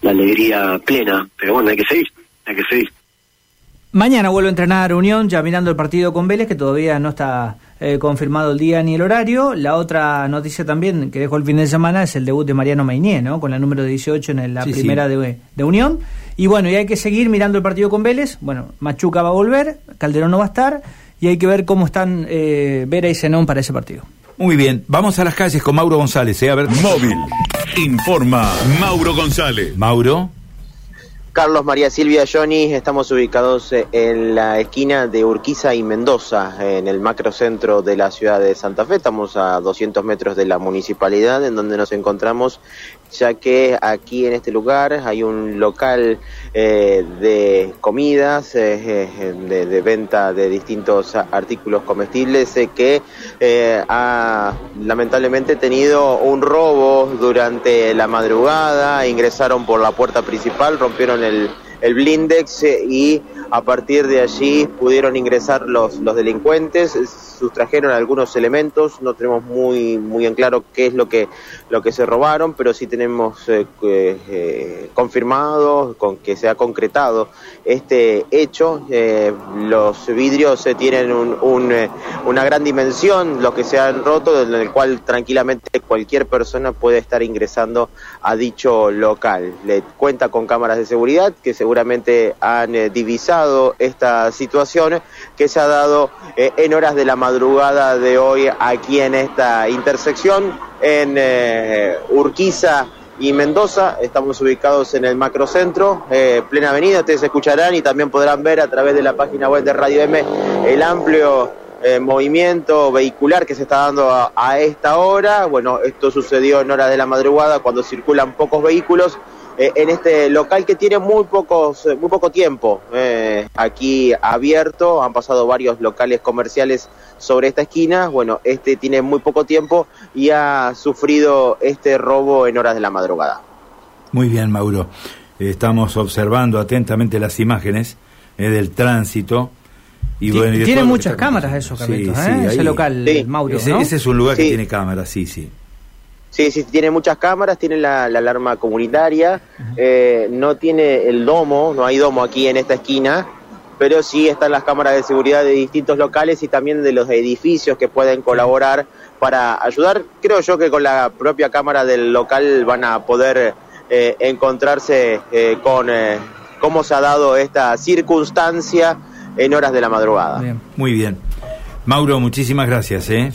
la, alegría plena. Pero bueno, hay que seguir, hay que seguir. Mañana vuelvo a entrenar Unión, ya mirando el partido con Vélez, que todavía no está eh, confirmado el día ni el horario. La otra noticia también que dejó el fin de semana es el debut de Mariano Mainier, ¿no? Con la número 18 en la primera De, de, Unión. Y bueno, y hay que seguir mirando el partido con Vélez. Bueno, Machuca va a volver, Calderón no va a estar, y hay que ver cómo están eh, Vera y Zenón para ese partido. Muy bien, vamos a las calles con Mauro González, ¿eh? A ver. Móvil. Informa Mauro González. Mauro. Carlos María Silvia Johnny, estamos ubicados en la esquina de Urquiza y Mendoza, en el macrocentro de la ciudad de Santa Fe. Estamos a 200 metros de la municipalidad en donde nos encontramos, ya que aquí en este lugar hay un local eh, de comidas, eh, de, venta de distintos artículos comestibles, que ha lamentablemente tenido un robo durante la madrugada, ingresaron por la puerta principal, rompieron el, el blindex eh, y a partir de allí pudieron ingresar los, los delincuentes, sustrajeron algunos elementos, no tenemos muy, muy en claro qué es lo que, lo que se robaron, pero sí tenemos eh, eh, confirmado con que se ha concretado este hecho. los vidrios tienen un, una gran dimensión, los que se han roto, en el cual tranquilamente cualquier persona puede estar ingresando a dicho local. Le cuenta con cámaras de seguridad que seguramente han divisado esta situación que se ha dado eh, en horas de la madrugada de hoy aquí en esta intersección en eh, Urquiza y Mendoza. Estamos ubicados en el macrocentro, eh, plena avenida. Ustedes escucharán y también podrán ver a través de la página web de Radio M el amplio movimiento vehicular que se está dando a, esta hora. Bueno, esto sucedió en horas de la madrugada cuando circulan pocos vehículos eh, en este local que tiene muy pocos eh, muy poco tiempo eh, aquí abierto. Han pasado varios locales comerciales sobre esta esquina. Bueno este tiene muy poco tiempo y ha sufrido este robo en horas de la madrugada. Muy bien Mauro. Estamos observando atentamente las imágenes del tránsito. Y bueno, tiene muchas cámaras eso, Carlitos, ese local, Mauro. Ese, ese, es un lugar que tiene cámaras, sí, sí. Sí, sí, tiene muchas cámaras, tiene la, alarma comunitaria, eh, no tiene el domo, no hay domo aquí en esta esquina, pero sí están las cámaras de seguridad de distintos locales y también de los edificios que pueden colaborar para ayudar. Creo yo que con la propia cámara del local van a poder eh, encontrarse eh, con cómo se ha dado esta circunstancia en horas de la madrugada. Muy bien. Mauro, muchísimas gracias. ¿eh?